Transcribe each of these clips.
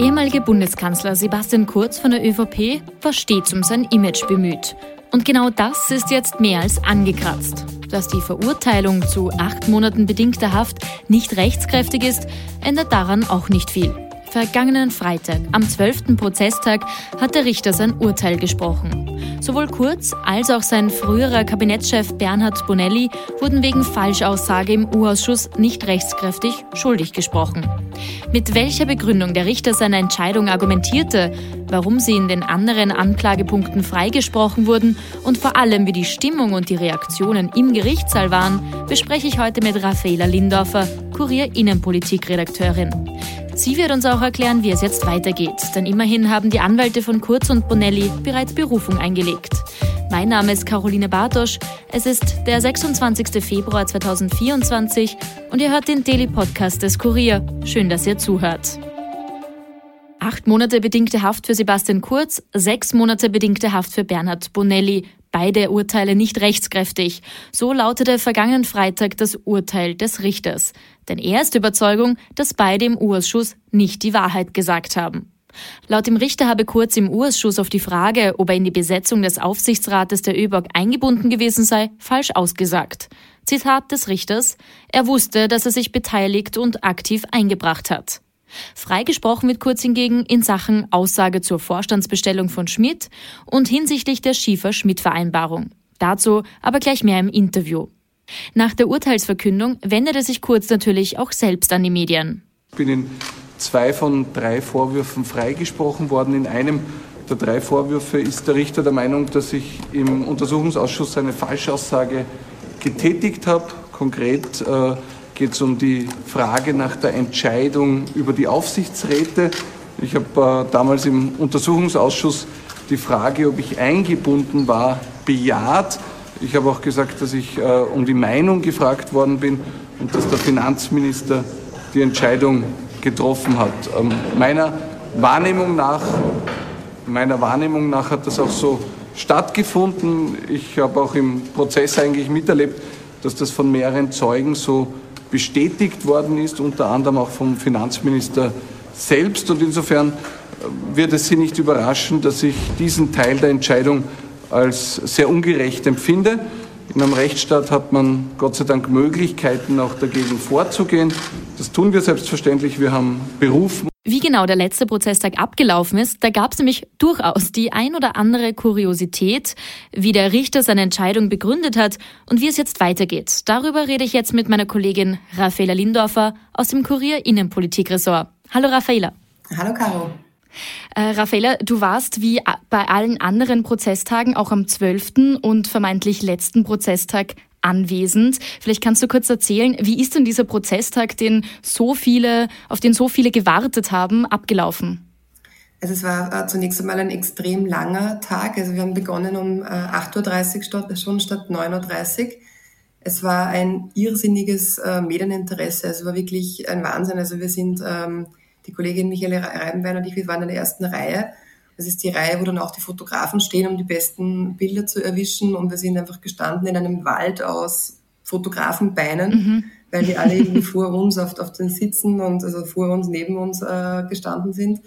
Ehemalige Bundeskanzler Sebastian Kurz von der ÖVP war stets um sein Image bemüht. Und genau das ist jetzt mehr als angekratzt. Dass die Verurteilung zu acht Monaten bedingter Haft nicht rechtskräftig ist, ändert daran auch nicht viel. Vergangenen Freitag, am 12. Prozesstag, hat der Richter sein Urteil gesprochen. Sowohl Kurz als auch sein früherer Kabinettschef Bernhard Bonelli wurden wegen Falschaussage im U-Ausschuss nicht rechtskräftig schuldig gesprochen. Mit welcher Begründung der Richter seine Entscheidung argumentierte, warum sie in den anderen Anklagepunkten freigesprochen wurden und vor allem wie die Stimmung und die Reaktionen im Gerichtssaal waren, bespreche ich heute mit Raffaela Lindorfer, Kurier Innenpolitik-Redakteurin. Sie wird uns auch erklären, wie es jetzt weitergeht, denn immerhin haben die Anwälte von Kurz und Bonelli bereits Berufung eingelegt. Mein Name ist Caroline Bartosch. Es ist der 26. Februar 2024 und ihr hört den Daily Podcast des Kurier. Schön, dass ihr zuhört. Acht Monate bedingte Haft für Sebastian Kurz, sechs Monate bedingte Haft für Bernhard Bonelli. Beide Urteile nicht rechtskräftig. So lautete vergangenen Freitag das Urteil des Richters. Denn er ist Überzeugung, dass beide im Urschuss nicht die Wahrheit gesagt haben. Laut dem Richter habe Kurz im Urschuss auf die Frage, ob er in die Besetzung des Aufsichtsrates der ÖBOG eingebunden gewesen sei, falsch ausgesagt. Zitat des Richters, er wusste, dass er sich beteiligt und aktiv eingebracht hat. Freigesprochen wird Kurz hingegen in Sachen Aussage zur Vorstandsbestellung von Schmidt und hinsichtlich der Schiefer-Schmidt-Vereinbarung. Dazu aber gleich mehr im Interview. Nach der Urteilsverkündung wendete sich Kurz natürlich auch selbst an die Medien. Ich bin in zwei von drei Vorwürfen freigesprochen worden. In einem der drei Vorwürfe ist der Richter der Meinung, dass ich im Untersuchungsausschuss eine Falschaussage getätigt habe. Konkret äh, geht es um die Frage nach der Entscheidung über die Aufsichtsräte. Ich habe äh, damals im Untersuchungsausschuss die Frage, ob ich eingebunden war, bejaht. Ich habe auch gesagt, dass ich äh, um die Meinung gefragt worden bin und dass der Finanzminister die Entscheidung getroffen hat. Ähm, meiner Wahrnehmung nach, meiner Wahrnehmung nach hat das auch so stattgefunden. Ich habe auch im Prozess eigentlich miterlebt, dass das von mehreren Zeugen so bestätigt worden ist, unter anderem auch vom Finanzminister selbst. Und insofern äh, wird es Sie nicht überraschen, dass ich diesen Teil der Entscheidung als sehr ungerecht empfinde. In einem Rechtsstaat hat man Gott sei Dank Möglichkeiten, auch dagegen vorzugehen. Das tun wir selbstverständlich. Wir haben berufen. Wie genau der letzte Prozesstag abgelaufen ist, da gab es nämlich durchaus die ein oder andere Kuriosität, wie der Richter seine Entscheidung begründet hat und wie es jetzt weitergeht. Darüber rede ich jetzt mit meiner Kollegin Raffaela Lindorfer aus dem Kurier Innenpolitikressort. Hallo Raffaela. Hallo Caro. Äh, Raffaella, du warst wie bei allen anderen Prozesstagen auch am 12. und vermeintlich letzten Prozesstag anwesend. Vielleicht kannst du kurz erzählen, wie ist denn dieser Prozesstag, den so viele, auf den so viele gewartet haben, abgelaufen? Also es war äh, zunächst einmal ein extrem langer Tag. Also wir haben begonnen um äh, 8.30 Uhr statt, schon statt 9.30 Uhr. Es war ein irrsinniges äh, Medieninteresse. Es war wirklich ein Wahnsinn. Also wir sind, ähm, die Kollegin Michael Reibenbein und ich, wir waren in der ersten Reihe das ist die Reihe, wo dann auch die Fotografen stehen, um die besten Bilder zu erwischen. Und wir sind einfach gestanden in einem Wald aus Fotografenbeinen, mhm. weil die alle irgendwie vor uns auf, auf den Sitzen und also vor uns, neben uns äh, gestanden sind.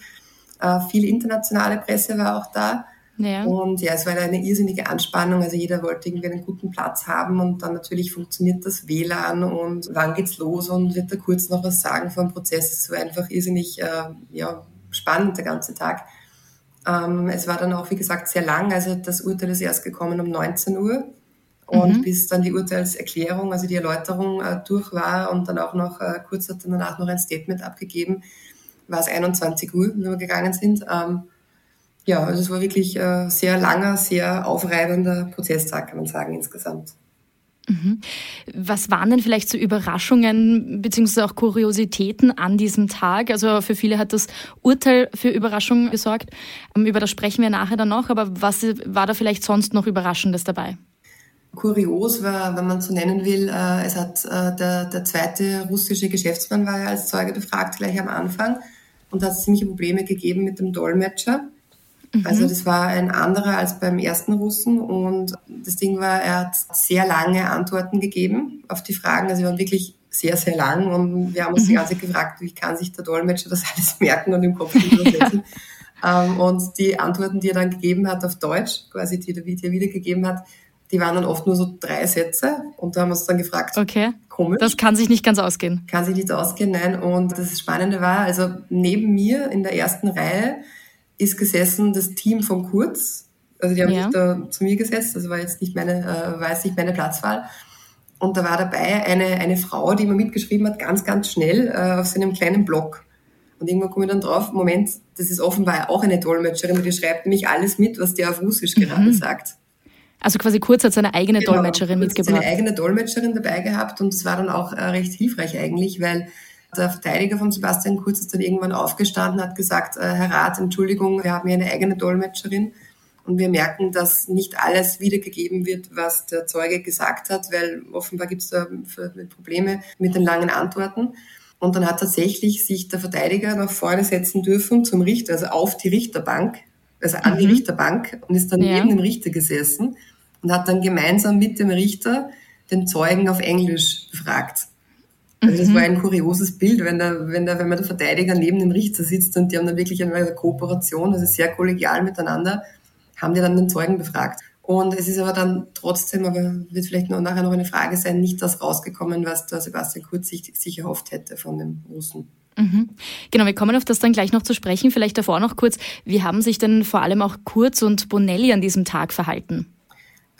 Äh, viel internationale Presse war auch da. Ja. Und ja, es war eine irrsinnige Anspannung. Also jeder wollte irgendwie einen guten Platz haben und dann natürlich funktioniert das WLAN und wann geht's los und wird da kurz noch was sagen vom Prozess. Es war einfach irrsinnig äh, ja, spannend der ganze Tag. Ähm, es war dann auch, wie gesagt, sehr lang. Also das Urteil ist erst gekommen um 19 Uhr. Und mhm. bis dann die Urteilserklärung, also die Erläuterung äh, durch war und dann auch noch äh, kurz hat danach noch ein Statement abgegeben, war es 21 Uhr, wenn wir gegangen sind. Ähm, Ja, also es war wirklich äh, sehr langer, sehr aufreibender Prozesstag, kann man sagen, insgesamt. Mhm. Was waren denn vielleicht so Überraschungen beziehungsweise auch Kuriositäten an diesem Tag? Also für viele hat das Urteil für Überraschungen gesorgt. Ähm, über das sprechen wir nachher dann noch. Aber was war da vielleicht sonst noch Überraschendes dabei? Kurios war, wenn man so nennen will, äh, es hat äh, der, der zweite russische Geschäftsmann war ja als Zeuge befragt gleich am Anfang und hat ziemliche Probleme gegeben mit dem Dolmetscher. Mhm. Also das war ein anderer als beim ersten Russen und das Ding war, er hat sehr lange Antworten gegeben auf die Fragen. Also sie waren wirklich sehr, sehr lang und wir haben uns mhm. die ganze Zeit gefragt, wie kann sich der Dolmetscher das alles merken und im Kopf übersetzen. ähm, und die Antworten, die er dann gegeben hat auf Deutsch, quasi die, die er wiedergegeben hat, die waren dann oft nur so drei Sätze und da haben wir uns dann gefragt, okay. komisch. Das kann sich nicht ganz ausgehen. Kann sich nicht ausgehen, nein. Und das Spannende war, also neben mir in der ersten Reihe ist gesessen das Team von Kurz. Also die haben ja. sich da zu mir gesetzt, das war jetzt nicht meine, äh, war jetzt nicht meine Platzwahl. Und da war dabei eine, eine Frau, die immer mitgeschrieben hat, ganz, ganz schnell äh, auf seinem kleinen Blog. Und irgendwann komme ich dann drauf, Moment, das ist offenbar auch eine Dolmetscherin, die schreibt nämlich alles mit, was der auf Russisch mhm. gerade sagt. Also quasi Kurz hat seine eigene genau, Dolmetscherin mitgebracht. Seine eigene Dolmetscherin dabei gehabt und das war dann auch äh, recht hilfreich eigentlich, weil der Verteidiger von Sebastian Kurz ist dann irgendwann aufgestanden, hat gesagt, äh, Herr Rat, Entschuldigung, wir haben hier eine eigene Dolmetscherin und wir merken, dass nicht alles wiedergegeben wird, was der Zeuge gesagt hat, weil offenbar gibt es da Probleme mit den langen Antworten. Und dann hat tatsächlich sich der Verteidiger nach vorne setzen dürfen zum Richter, also auf die Richterbank, also an die mhm. Richterbank und ist dann ja. neben dem Richter gesessen und hat dann gemeinsam mit dem Richter den Zeugen auf Englisch befragt. Also das war mhm. ein kurioses Bild, wenn, der, wenn, der, wenn man der Verteidiger neben dem Richter sitzt und die haben dann wirklich eine Kooperation, also sehr kollegial miteinander, haben die dann den Zeugen befragt. Und es ist aber dann trotzdem, aber wird vielleicht noch nachher noch eine Frage sein, nicht das rausgekommen, was der Sebastian Kurz sich, sich erhofft hätte von dem Russen. Mhm. Genau, wir kommen auf das dann gleich noch zu sprechen. Vielleicht davor noch kurz, wie haben sich denn vor allem auch Kurz und Bonelli an diesem Tag verhalten?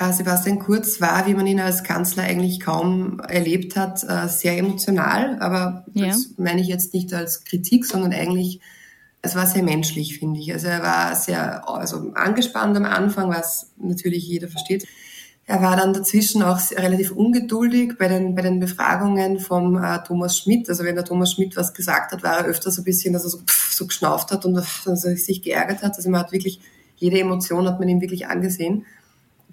Äh, Sebastian Kurz war, wie man ihn als Kanzler eigentlich kaum erlebt hat, äh, sehr emotional. Aber ja. das meine ich jetzt nicht als Kritik, sondern eigentlich, es war sehr menschlich, finde ich. Also er war sehr also angespannt am Anfang, was natürlich jeder versteht. Er war dann dazwischen auch relativ ungeduldig bei den, bei den Befragungen vom äh, Thomas Schmidt. Also wenn der Thomas Schmidt was gesagt hat, war er öfter so ein bisschen, dass er so, pff, so geschnauft hat und dass er sich geärgert hat. Also man hat wirklich, jede Emotion hat man ihm wirklich angesehen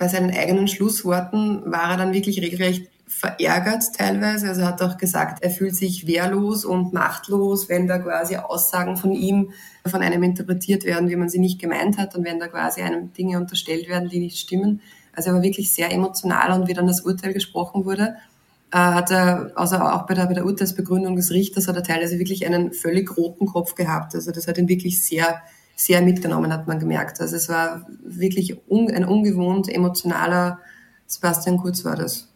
bei seinen eigenen Schlussworten war er dann wirklich regelrecht verärgert teilweise. Also er hat auch gesagt, er fühlt sich wehrlos und machtlos, wenn da quasi Aussagen von ihm von einem interpretiert werden, wie man sie nicht gemeint hat und wenn da quasi einem Dinge unterstellt werden, die nicht stimmen. Also er war wirklich sehr emotional und wie dann das Urteil gesprochen wurde, äh, hat er, also auch bei der, bei der Urteilsbegründung des Richters, hat er teilweise wirklich einen völlig roten Kopf gehabt. Also das hat ihn wirklich sehr sehr mitgenommen, hat man gemerkt. Also es war wirklich un, ein ungewohnt emotionaler Sebastian Kurz war das.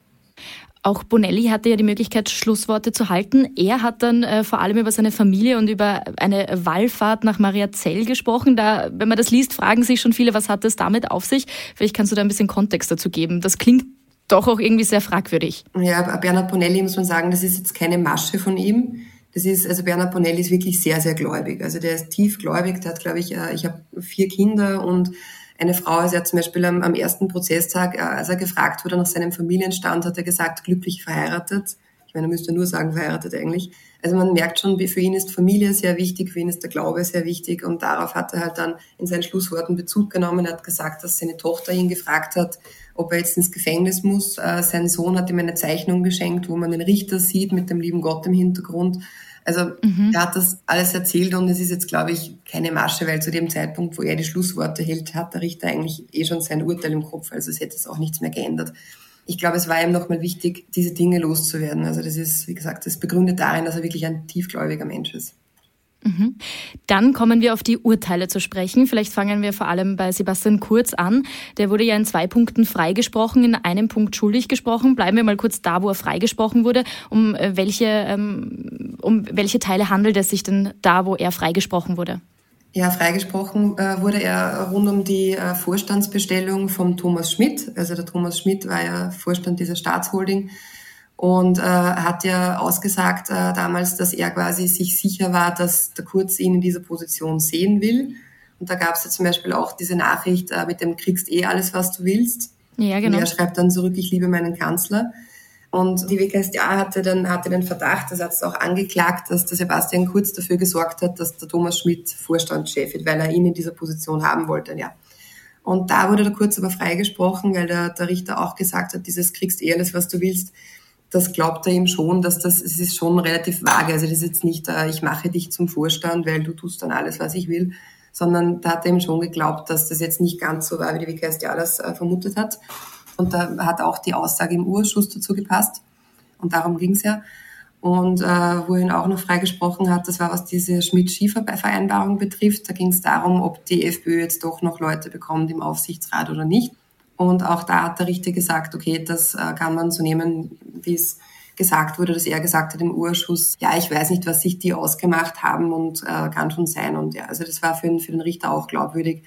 Auch Bonelli hatte ja die Möglichkeit, Schlussworte zu halten. Er hat dann äh, vor allem über seine Familie und über eine Wallfahrt nach Mariazell gesprochen. Da, wenn man das liest, fragen sich schon viele, was hat es damit auf sich? Vielleicht kannst du da ein bisschen Kontext dazu geben. Das klingt doch auch irgendwie sehr fragwürdig. Ja, Bernhard Bonelli muss man sagen, das ist jetzt keine Masche von ihm. Das ist, also Bernhard Bonelli ist wirklich sehr, sehr gläubig. Also der ist tiefgläubig, der hat, glaube ich, äh, ich habe vier Kinder und eine Frau, also er hat zum Beispiel am, am ersten Prozesstag, äh, als er gefragt wurde nach seinem Familienstand, hat er gesagt, glücklich verheiratet. Ich meine, er müsste nur sagen, verheiratet eigentlich. Also man merkt schon, für ihn ist Familie sehr wichtig, für ihn ist der Glaube sehr wichtig und darauf hat er halt dann in seinen Schlussworten Bezug genommen. Er hat gesagt, dass seine Tochter ihn gefragt hat, ob er jetzt ins Gefängnis muss. Äh, sein Sohn hat ihm eine Zeichnung geschenkt, wo man den Richter sieht mit dem lieben Gott im Hintergrund. Also mhm. er hat das alles erzählt und es ist jetzt, glaube ich, keine Masche, weil zu dem Zeitpunkt, wo er die Schlussworte hält, hat der Richter eigentlich eh schon sein Urteil im Kopf. Also es hätte es auch nichts mehr geändert. Ich glaube, es war ihm nochmal wichtig, diese Dinge loszuwerden. Also das ist, wie gesagt, das begründet darin, dass er wirklich ein tiefgläubiger Mensch ist. Mhm. Dann kommen wir auf die Urteile zu sprechen. Vielleicht fangen wir vor allem bei Sebastian Kurz an. Der wurde ja in zwei Punkten freigesprochen, in einem Punkt schuldig gesprochen. Bleiben wir mal kurz da, wo er freigesprochen wurde. Um äh, welche, ähm, um welche Teile handelt es sich denn da, wo er freigesprochen wurde? Ja, freigesprochen äh, wurde er rund um die äh, Vorstandsbestellung vom Thomas Schmidt. Also der Thomas Schmidt war ja Vorstand dieser Staatsholding und äh, hat ja ausgesagt äh, damals, dass er quasi sich sicher war, dass der Kurz ihn in dieser Position sehen will Und da gab es ja zum Beispiel auch diese Nachricht äh, mit dem kriegst eh alles, was du willst. Ja, genau. Und er schreibt dann zurück, ich liebe meinen Kanzler. Und die WKStA hatte dann hatte den Verdacht, das hat es auch angeklagt, dass der Sebastian Kurz dafür gesorgt hat, dass der Thomas Schmidt Vorstandschef wird, weil er ihn in dieser Position haben wollte. Ja. Und da wurde der Kurz aber freigesprochen, weil der, der Richter auch gesagt hat, dieses kriegst eh alles, was du willst. Das glaubt er ihm schon, dass das, es ist schon relativ vage. Also das ist jetzt nicht, äh, ich mache dich zum Vorstand, weil du tust dann alles, was ich will, sondern da hat er ihm schon geglaubt, dass das jetzt nicht ganz so war, wie die WKStA das äh, vermutet hat. Und da hat auch die Aussage im Urschuss dazu gepasst. Und darum ging es ja. Und äh, wo ihn auch noch freigesprochen hat, das war, was diese Schmidt-Schiefer-Vereinbarung betrifft. Da ging es darum, ob die FPÖ jetzt doch noch Leute bekommt im Aufsichtsrat oder nicht. Und auch da hat der Richter gesagt, okay, das äh, kann man so nehmen, wie es gesagt wurde, dass er gesagt hat im Urschuss, ja, ich weiß nicht, was sich die ausgemacht haben und äh, kann schon sein. Und ja, also das war für, für den Richter auch glaubwürdig,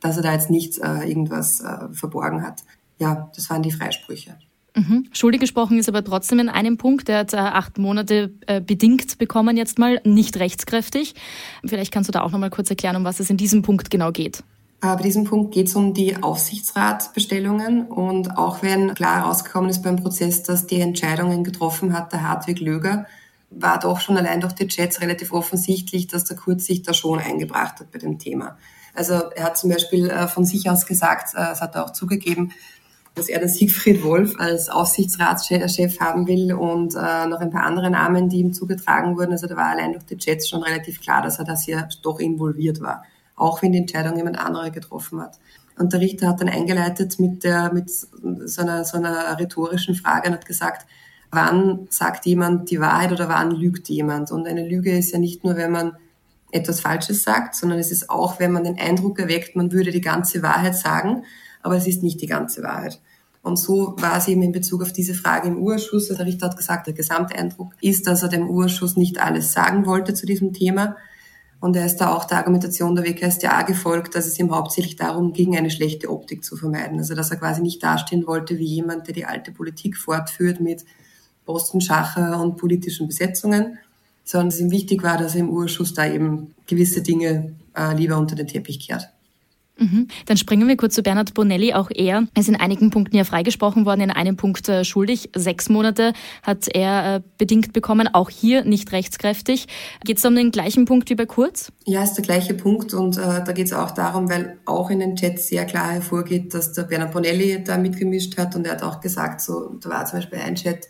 dass er da jetzt nicht äh, irgendwas äh, verborgen hat ja, das waren die Freisprüche. Mhm. Schuldig gesprochen ist aber trotzdem in einem Punkt. Er hat äh, acht Monate äh, bedingt bekommen, jetzt mal nicht rechtskräftig. Vielleicht kannst du da auch noch mal kurz erklären, um was es in diesem Punkt genau geht. Äh, bei diesem Punkt geht es um die Aufsichtsratbestellungen und auch wenn klar herausgekommen ist beim Prozess, dass die Entscheidungen getroffen hat der Hartwig Löger, war doch schon allein durch die Chats relativ offensichtlich, dass der Kurz sich da schon eingebracht hat bei dem Thema. Also er hat zum Beispiel äh, von sich aus gesagt, äh, das hat er auch zugegeben, dass er den Siegfried Wolf als Aufsichtsratschef haben will und äh, noch ein paar andere Namen, die ihm zugetragen wurden. Also da war allein durch die Chats schon relativ klar, dass er das hier doch involviert war, auch wenn die Entscheidung jemand anderer getroffen hat. Und der Richter hat dann eingeleitet mit, der, mit so, einer, so einer rhetorischen Frage und hat gesagt, wann sagt jemand die Wahrheit oder wann lügt jemand? Und eine Lüge ist ja nicht nur, wenn man etwas Falsches sagt, sondern es ist auch, wenn man den Eindruck erweckt, man würde die ganze Wahrheit sagen aber es ist nicht die ganze Wahrheit. Und so war es eben in Bezug auf diese Frage im Urschuss. Der Richter hat gesagt, der Gesamteindruck ist, dass er dem Urschuss nicht alles sagen wollte zu diesem Thema. Und er ist da auch der Argumentation der WKStA gefolgt, dass es ihm hauptsächlich darum ging, eine schlechte Optik zu vermeiden. Also dass er quasi nicht dastehen wollte wie jemand, der die alte Politik fortführt mit Postenschacher und politischen Besetzungen, sondern es ihm wichtig war, dass er im Urschuss da eben gewisse Dinge äh, lieber unter den Teppich kehrt. Mhm. Dann springen wir kurz zu Bernhard Bonelli. Auch er ist in einigen Punkten ja freigesprochen worden, in einem Punkt äh, schuldig. Sechs Monate hat er äh, bedingt bekommen, auch hier nicht rechtskräftig. Geht es um den gleichen Punkt wie bei Kurz? Ja, ist der gleiche Punkt und äh, da geht es auch darum, weil auch in den Chats sehr klar hervorgeht, dass der Bernhard Bonelli da mitgemischt hat und er hat auch gesagt, so, da war zum Beispiel ein Chat,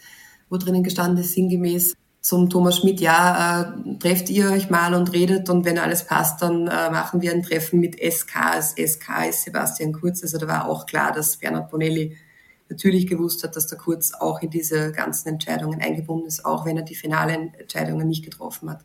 wo drinnen gestanden ist, sinngemäß, zum Thomas Schmidt, ja, äh, trefft ihr euch mal und redet und wenn alles passt, dann äh, machen wir ein Treffen mit SK. Als SK ist Sebastian Kurz. Also da war auch klar, dass Bernhard Bonelli natürlich gewusst hat, dass der Kurz auch in diese ganzen Entscheidungen eingebunden ist, auch wenn er die finalen Entscheidungen nicht getroffen hat.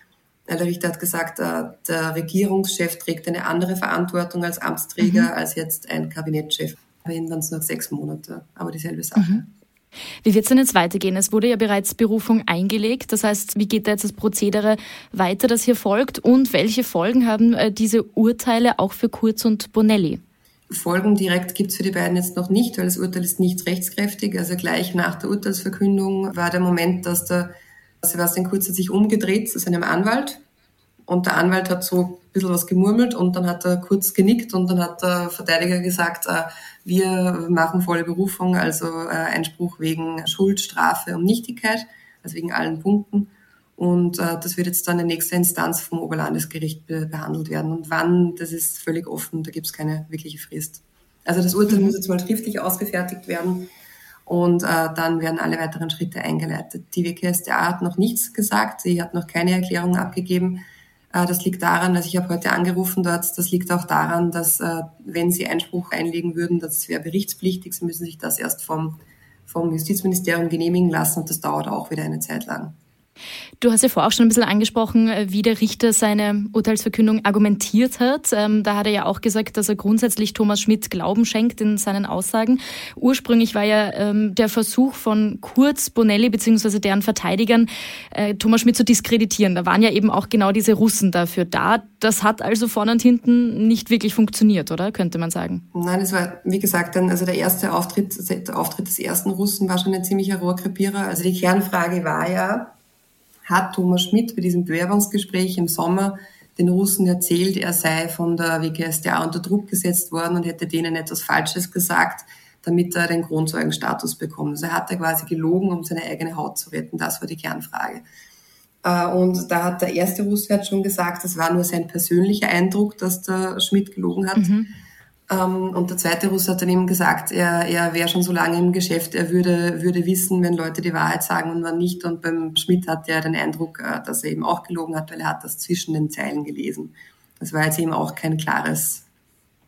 der Richter hat gesagt, äh, der Regierungschef trägt eine andere Verantwortung als Amtsträger mhm. als jetzt ein Kabinettschef. Bei ihm waren es nur sechs Monate, aber dieselbe Sache. Mhm. Wie wird es denn jetzt weitergehen? Es wurde ja bereits Berufung eingelegt. Das heißt, wie geht da jetzt das Prozedere weiter, das hier folgt? Und welche Folgen haben äh, diese Urteile auch für Kurz und Bonelli? Folgen direkt gibt es für die beiden jetzt noch nicht, weil das Urteil ist nicht rechtskräftig. Also gleich nach der Urteilsverkündung war der Moment, dass der Sebastian Kurz hat sich umgedreht zu seinem Anwalt und der Anwalt hat so ein bisschen was gemurmelt und dann hat er kurz genickt und dann hat der Verteidiger gesagt, äh, wir machen volle Berufung, also äh, Einspruch wegen Schuld, Strafe und Nichtigkeit, also wegen allen Punkten. Und äh, das wird jetzt dann in nächster Instanz vom Oberlandesgericht behandelt werden. Und wann, das ist völlig offen, da gibt es keine wirkliche Frist. Also das Urteil mhm. muss jetzt mal schriftlich ausgefertigt werden und äh, dann werden alle weiteren Schritte eingeleitet. Die WKSDA hat noch nichts gesagt, sie hat noch keine Erklärung abgegeben. Äh, das liegt daran, dass ich habe heute angerufen dort, das liegt auch daran, dass äh, wenn sie Einspruch einlegen würden, das wäre berichtspflichtig, sie müssen sich das erst vom, vom Justizministerium genehmigen lassen und das dauert auch wieder eine Zeit lang. Du hast ja vorher auch schon ein bisschen angesprochen, äh, wie der Richter seine Urteilsverkündung argumentiert hat. Ähm, da hat er ja auch gesagt, dass er grundsätzlich Thomas Schmidt Glauben schenkt in seinen Aussagen. Ursprünglich war ja ähm, der Versuch von Kurz, Bonelli bzw. deren Verteidigern, äh, Thomas Schmidt zu diskreditieren. Da waren ja eben auch genau diese Russen dafür da. Das hat also vorne und hinten nicht wirklich funktioniert, oder? Könnte man sagen. Nein, es war, wie gesagt, dann, also der erste Auftritt, der Auftritt des ersten Russen war schon ein ziemlicher Rohrkrepierer. Also die Kernfrage war ja, hat Thomas Schmidt bei diesem Bewerbungsgespräch im Sommer den Russen erzählt, er sei von der WKSDA unter Druck gesetzt worden und hätte denen etwas Falsches gesagt, damit er den Kronzeugenstatus bekommt. Also er hat er quasi gelogen, um seine eigene Haut zu retten. Das war die Kernfrage. Äh, und da hat der erste Russe schon gesagt, das war nur sein persönlicher Eindruck, dass der Schmidt gelogen hat. Mhm. Ähm, und der zweite Russe hat dann eben gesagt, er, er wäre schon so lange im Geschäft, er würde, würde wissen, wenn Leute die Wahrheit sagen und wann nicht. Und beim Schmidt hat er den Eindruck, äh, dass er eben auch gelogen hat, weil er hat das zwischen den Zeilen gelesen. Das war jetzt eben auch kein klares,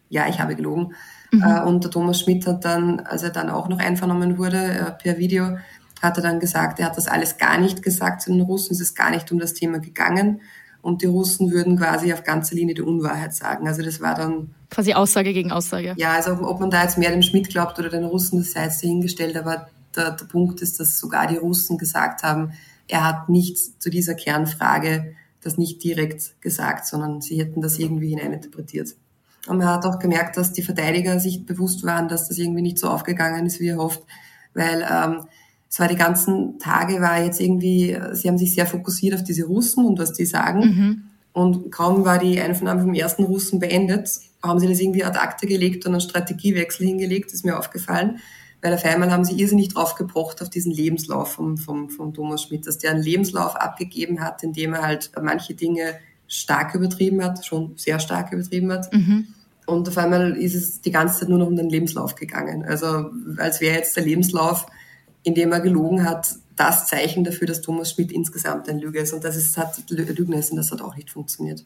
ja, ich habe gelogen. Mhm. Äh, und der Thomas Schmidt hat dann, als er dann auch noch einvernommen wurde äh, per Video, hat er dann gesagt, er hat das alles gar nicht gesagt zu den Russen, es ist gar nicht um das Thema gegangen und die Russen würden quasi auf ganzer Linie die Unwahrheit sagen. Also das war dann quasi Aussage gegen Aussage. Ja, also ob man da jetzt mehr dem Schmidt glaubt oder den Russen, das sei jetzt dahingestellt, aber der, der Punkt ist, dass sogar die Russen gesagt haben, er hat nichts zu dieser Kernfrage das nicht direkt gesagt, sondern sie hätten das irgendwie hineininterpretiert. Und man hat auch gemerkt, dass die Verteidiger sich bewusst waren, dass das irgendwie nicht so aufgegangen ist, wie er hofft, weil ähm, es war die ganzen Tage, war jetzt irgendwie, sie haben sich sehr fokussiert auf diese Russen und was die sagen. Mhm. Und kaum war die Einvernahme vom ersten Russen beendet, haben sie das irgendwie ad acta gelegt und einen Strategiewechsel hingelegt, ist mir aufgefallen. Weil auf einmal haben sie irrsinnig drauf gepocht auf diesen Lebenslauf vom, vom, vom Thomas Schmidt, dass der einen Lebenslauf abgegeben hat, in dem er halt manche Dinge stark übertrieben hat, schon sehr stark übertrieben hat. Mhm. Und auf einmal ist es die ganze Zeit nur noch um den Lebenslauf gegangen. Also als wäre jetzt der Lebenslauf indem er gelogen hat, das Zeichen dafür, dass Thomas Schmidt insgesamt ein Lüge ist. Und das ist, hat Lügen ist und das hat auch nicht funktioniert.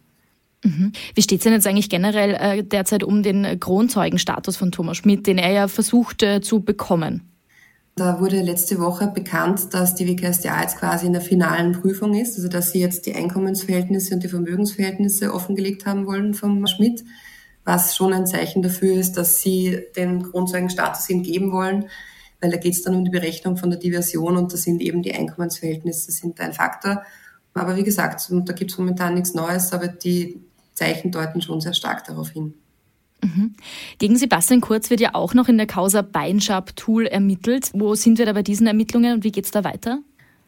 Mhm. Wie steht es denn jetzt eigentlich generell äh, derzeit um den Kronzeugenstatus von Thomas Schmidt, den er ja versucht äh, zu bekommen? Da wurde letzte Woche bekannt, dass die WKSDA jetzt quasi in der finalen Prüfung ist, also dass sie jetzt die Einkommensverhältnisse und die Vermögensverhältnisse offengelegt haben wollen vom Schmidt, was schon ein Zeichen dafür ist, dass sie den Kronzeugenstatus ihm geben wollen weil da geht es dann um die Berechnung von der Diversion und da sind eben die Einkommensverhältnisse sind ein Faktor. Aber wie gesagt, da gibt es momentan nichts Neues, aber die Zeichen deuten schon sehr stark darauf hin. Mhm. Gegen Sebastian Kurz wird ja auch noch in der Causa Beinschab-Tool ermittelt. Wo sind wir da bei diesen Ermittlungen und wie geht es da weiter?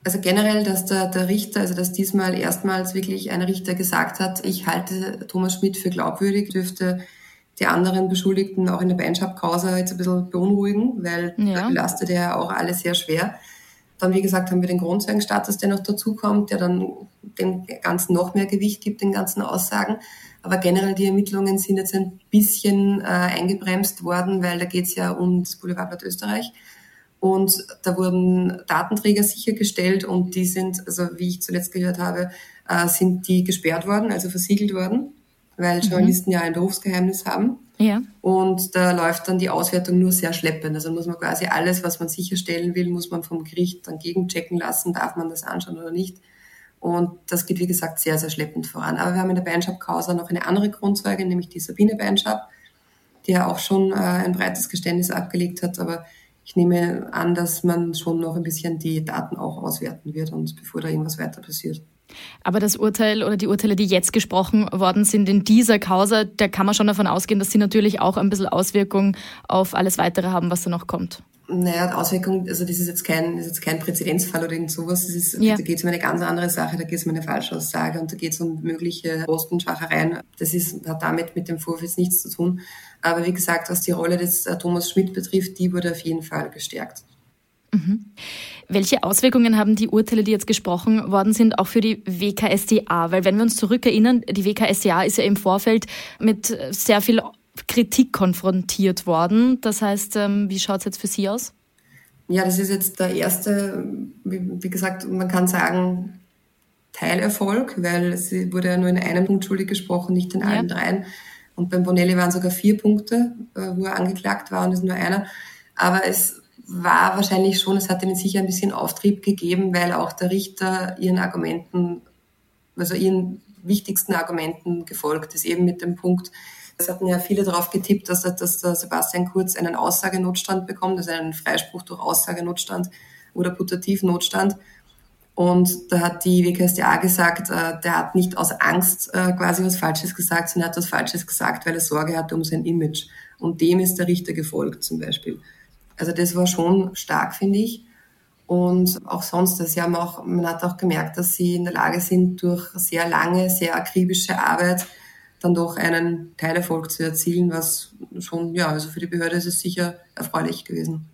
Also generell, dass der, der Richter, also dass diesmal erstmals wirklich ein Richter gesagt hat, ich halte Thomas Schmidt für glaubwürdig, dürfte die anderen Beschuldigten auch in der Beinschab-Causa jetzt ein bisschen beunruhigen, weil ja. da belastet ja auch alles sehr schwer. Dann, wie gesagt, haben wir den Grundzeugenstatus, der noch dazukommt, der dann dem Ganzen noch mehr Gewicht gibt, den ganzen Aussagen. Aber generell die Ermittlungen sind jetzt ein bisschen äh, eingebremst worden, weil da geht es ja um das Boulevardblatt Österreich. Und da wurden Datenträger sichergestellt und die sind, also wie ich zuletzt gehört habe, äh, sind die gesperrt worden, also versiegelt worden weil mhm. Journalisten mhm. ja ein Berufsgeheimnis haben. Ja. Und da läuft dann die Auswertung nur sehr schleppend. Also muss man quasi alles, was man sicherstellen will, muss man vom Gericht dann gegenchecken lassen, darf man das anschauen oder nicht. Und das geht, wie gesagt, sehr, sehr schleppend voran. Aber wir haben in der Beinschab-Causa noch eine andere Grundzeugin, nämlich die Sabine Beinschab, die ja auch schon äh, ein breites Geständnis abgelegt hat. Aber ich nehme an, dass man schon noch ein bisschen die Daten auch auswerten wird und bevor da irgendwas weiter passiert. Aber das Urteil oder die Urteile, die jetzt gesprochen worden sind in dieser Causa, da kann man schon davon ausgehen, dass sie natürlich auch ein bisschen Auswirkungen auf alles weitere haben, was da noch kommt. Naja, Auswirkungen, also das ist jetzt kein, ist jetzt kein Präzedenzfall oder irgend sowas. Das ist, ja. Da geht es um eine ganz andere Sache, da geht es um eine Falschaussage und da geht es um mögliche Post- und Schachereien. Das ist, hat damit mit dem Vorwurf jetzt nichts zu tun. Aber wie gesagt, was die Rolle des äh, Thomas Schmidt betrifft, die wurde auf jeden Fall gestärkt. Mhm. Welche Auswirkungen haben die Urteile, die jetzt gesprochen worden sind, auch für die WKSDA? Weil wenn wir uns zurückerinnern, die WKSDA ist ja im Vorfeld mit sehr viel Kritik konfrontiert worden. Das heißt, ähm, wie schaut es jetzt für Sie aus? Ja, das ist jetzt der erste, wie gesagt, man kann sagen, Teilerfolg, weil es wurde ja nur in einem Punkt schuldig gesprochen, nicht in allen ja. dreien. Und beim Bonelli waren sogar vier Punkte, äh, wo er angeklagt war und es nur einer. Aber es war wahrscheinlich schon, es hat ihnen sicher ein bisschen Auftrieb gegeben, weil auch der Richter ihren Argumenten, also ihren wichtigsten Argumenten gefolgt ist, eben mit dem Punkt, es hatten ja viele darauf getippt, dass, dass Sebastian Kurz einen Aussagenotstand bekommt, also einen Freispruch durch Aussagenotstand oder Putativnotstand. Und da hat die WKSDA gesagt, äh, der hat nicht aus Angst äh, quasi was Falsches gesagt, sondern hat was Falsches gesagt, weil er Sorge hatte um sein Image. Und dem ist der Richter gefolgt zum Beispiel. Also das war schon stark, finde ich. Und auch sonst, sie haben auch, man hat auch gemerkt, dass sie in der Lage sind, durch sehr lange, sehr akribische Arbeit dann doch einen Teilerfolg zu erzielen, was schon, ja, also für die Behörde ist es sicher erfreulich gewesen.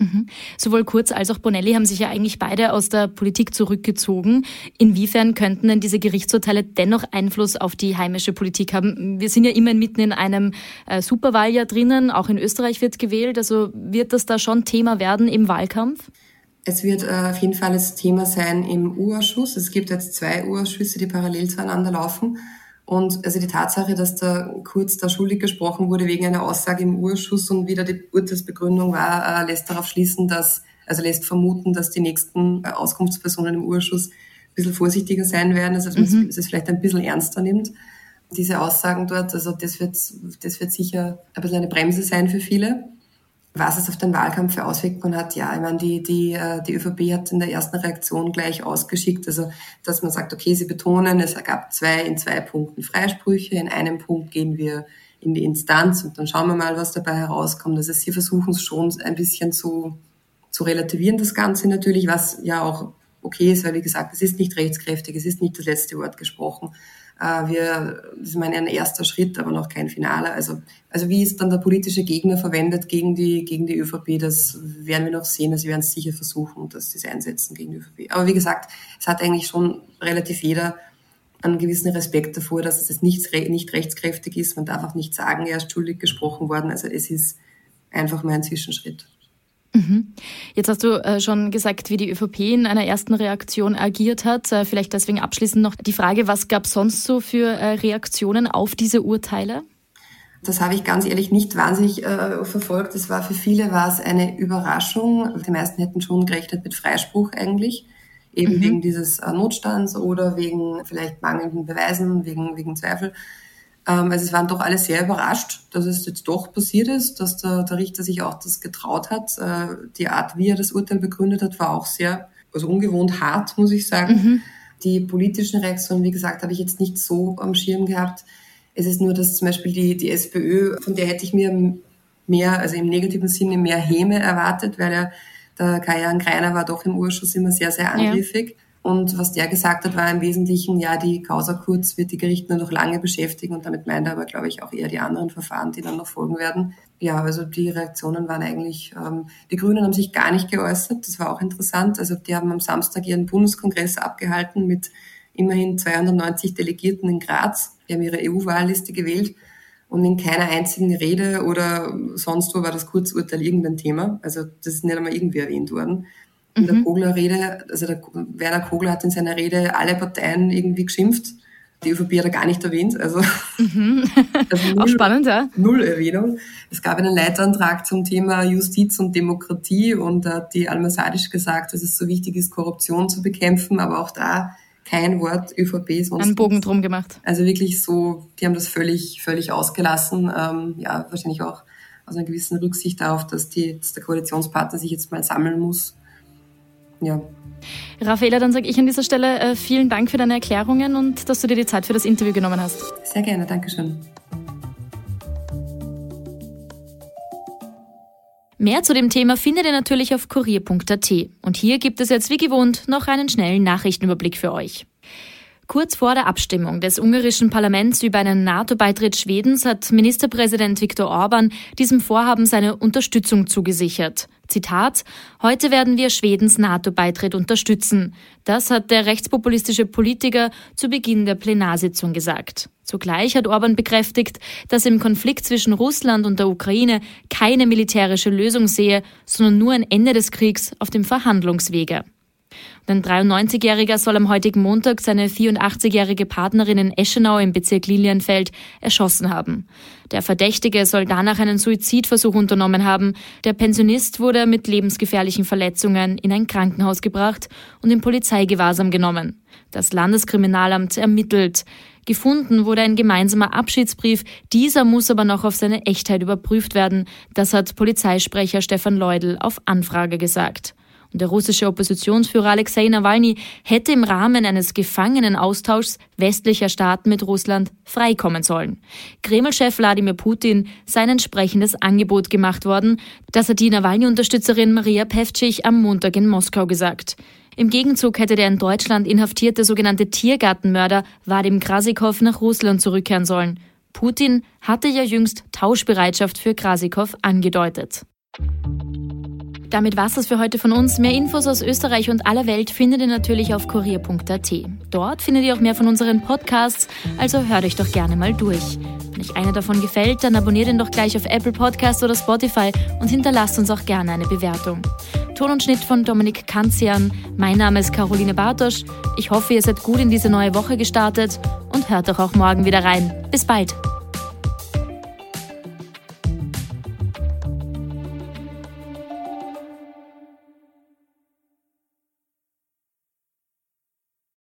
Mhm. Sowohl Kurz als auch Bonelli haben sich ja eigentlich beide aus der Politik zurückgezogen. Inwiefern könnten denn diese Gerichtsurteile dennoch Einfluss auf die heimische Politik haben? Wir sind ja immer mitten in einem äh, Superwahljahr drinnen, auch in Österreich wird gewählt. Also wird das da schon Thema werden im Wahlkampf? Es wird äh, auf jeden Fall das Thema sein im U-Ausschuss. Es gibt jetzt zwei U-Ausschüsse, die parallel zueinander laufen. Und also die Tatsache, dass da kurz da schuldig gesprochen wurde wegen einer Aussage im Urschuss und wieder die Urteilsbegründung war, äh, lässt darauf schließen, dass, also lässt vermuten, dass die nächsten äh, Auskunftspersonen im Urschuss ein bisschen vorsichtiger sein werden, also dass man mhm. es vielleicht ein bisschen ernster nimmt. Diese Aussagen dort, also das wird, das wird sicher ein bisschen eine Bremse sein für viele. Was es auf den Wahlkampf für Auswirkungen hat, ja, ich meine, die, die, äh, die ÖVP hat in der ersten Reaktion gleich ausgeschickt, also dass man sagt, okay, sie betonen, es gab zwei in zwei Punkten Freisprüche, in einem Punkt gehen wir in die Instanz und dann schauen wir mal, was dabei herauskommt. Also sie versuchen es schon ein bisschen zu, zu relativieren, das Ganze natürlich, was ja auch okay ist, weil wie gesagt, es ist nicht rechtskräftig, es ist nicht das letzte Wort gesprochen. Äh, wir, das ist mein ein erster Schritt, aber noch kein finaler. Also, also wie es dann der politische Gegner verwendet gegen die, gegen die ÖVP, das werden wir noch sehen. Also wir werden es sicher versuchen, dass sie es einsetzen gegen die ÖVP. Aber wie gesagt, es hat eigentlich schon relativ jeder einen gewissen Respekt davor, dass es nicht, nicht rechtskräftig ist. Man darf auch nicht sagen, er ist schuldig gesprochen worden. Also es ist einfach mal ein Zwischenschritt. Mhm. Jetzt hast du äh, schon gesagt, wie die ÖVP in einer ersten Reaktion agiert hat. Äh, vielleicht deswegen abschließend noch die Frage, was gab es sonst so für äh, Reaktionen auf diese Urteile? Das habe ich ganz ehrlich nicht wahnsinnig verfolgt. Es war für viele war es eine Überraschung. Die meisten hätten schon gerechnet mit Freispruch eigentlich, eben mhm. wegen dieses Notstands oder wegen vielleicht mangelnden Beweisen, wegen, wegen Zweifel. Ähm, also es waren doch alle sehr überrascht, dass es jetzt doch passiert ist, dass der, der Richter sich auch das getraut hat. Äh, die Art, wie er das Urteil begründet hat, war auch sehr, also ungewohnt hart, muss ich sagen. Mhm. Die politischen Reaktionen, wie gesagt, habe ich jetzt nicht so am Schirm gehabt. Es ist nur, dass zum Beispiel die, die SPÖ, von der hätte ich mir mehr, also im negativen Sinne mehr Häme erwartet, weil er, der Kajan Greiner war doch im Urschuss immer sehr, sehr angriffig. Ja. Und was der gesagt hat, war im Wesentlichen, ja, die Causa Kurz wird die Gerichte noch lange beschäftigen und damit meint er aber, glaube ich, auch eher die anderen Verfahren, die dann noch folgen werden. Ja, also die Reaktionen waren eigentlich, ähm, die Grünen haben sich gar nicht geäußert, das war auch interessant. Also die haben am Samstag ihren Bundeskongress abgehalten mit immerhin 290 Delegierten in Graz. Die haben ihre EU-Wahlliste gewählt und in keiner einzigen Rede oder sonst wo war das Kurzurteil irgendein Thema. Also das ist nicht einmal irgendwie erwähnt worden. In der mhm. Kogler-Rede, also der Werner Kogler hat in seiner Rede alle Parteien irgendwie geschimpft. Die ÖVP hat er gar nicht erwähnt, also, mhm. also null, auch spannend, ja. Null Erwähnung. Es gab einen Leitantrag zum Thema Justiz und Demokratie und da hat die Alma Sadisch gesagt, dass es so wichtig ist, Korruption zu bekämpfen, aber auch da kein Wort ÖVP sonst. Einen Bogen drum gemacht. Also wirklich so, die haben das völlig, völlig ausgelassen. Ähm, ja, wahrscheinlich auch aus einer gewissen Rücksicht darauf, dass, die, dass der Koalitionspartner sich jetzt mal sammeln muss ja. Raffaela, dann sage ich an dieser Stelle äh, vielen Dank für deine Erklärungen und dass du dir die Zeit für das Interview genommen hast. Sehr gerne, Dankeschön. Mehr zu dem Thema findet ihr natürlich auf kurier.at. Und hier gibt es jetzt wie gewohnt noch einen schnellen Nachrichtenüberblick für euch. Kurz vor der Abstimmung des ungarischen Parlaments über einen NATO-Beitritt Schwedens hat Ministerpräsident Viktor Orban diesem Vorhaben seine Unterstützung zugesichert. Zitat, heute werden wir Schwedens NATO-Beitritt unterstützen. Das hat der rechtspopulistische Politiker zu Beginn der Plenarsitzung gesagt. Zugleich hat Orban bekräftigt, dass im Konflikt zwischen Russland und der Ukraine keine militärische Lösung sehe, sondern nur ein Ende des Kriegs auf dem Verhandlungswege. Ein 93-Jähriger soll am heutigen Montag seine 84-jährige Partnerin in Eschenau im Bezirk Lilienfeld erschossen haben. Der Verdächtige soll danach einen Suizidversuch unternommen haben. Der Pensionist wurde mit lebensgefährlichen Verletzungen in ein Krankenhaus gebracht und in Polizeigewahrsam genommen. Das Landeskriminalamt ermittelt. Gefunden wurde ein gemeinsamer Abschiedsbrief. Dieser muss aber noch auf seine Echtheit überprüft werden. Das hat Polizeisprecher Stefan Leudl auf Anfrage gesagt. Der russische Oppositionsführer Alexei Nawalny hätte im Rahmen eines Gefangenenaustauschs westlicher Staaten mit Russland freikommen sollen. Kreml-Chef Wladimir Putin sei ein entsprechendes Angebot gemacht worden. Das hat die Nawalny-Unterstützerin Maria Pevcich am Montag in Moskau gesagt. Im Gegenzug hätte der in Deutschland inhaftierte sogenannte Tiergartenmörder Vadim Krasikow nach Russland zurückkehren sollen. Putin hatte ja jüngst Tauschbereitschaft für Krasikow angedeutet. Damit war's das für heute von uns. Mehr Infos aus Österreich und aller Welt findet ihr natürlich auf kurier.at. Dort findet ihr auch mehr von unseren Podcasts, also hört euch doch gerne mal durch. Wenn euch einer davon gefällt, dann abonniert ihn doch gleich auf Apple Podcasts oder Spotify und hinterlasst uns auch gerne eine Bewertung. Ton und Schnitt von Dominik Kanzian. Mein Name ist Caroline Bartosch. Ich hoffe, ihr seid gut in diese neue Woche gestartet und hört doch auch morgen wieder rein. Bis bald.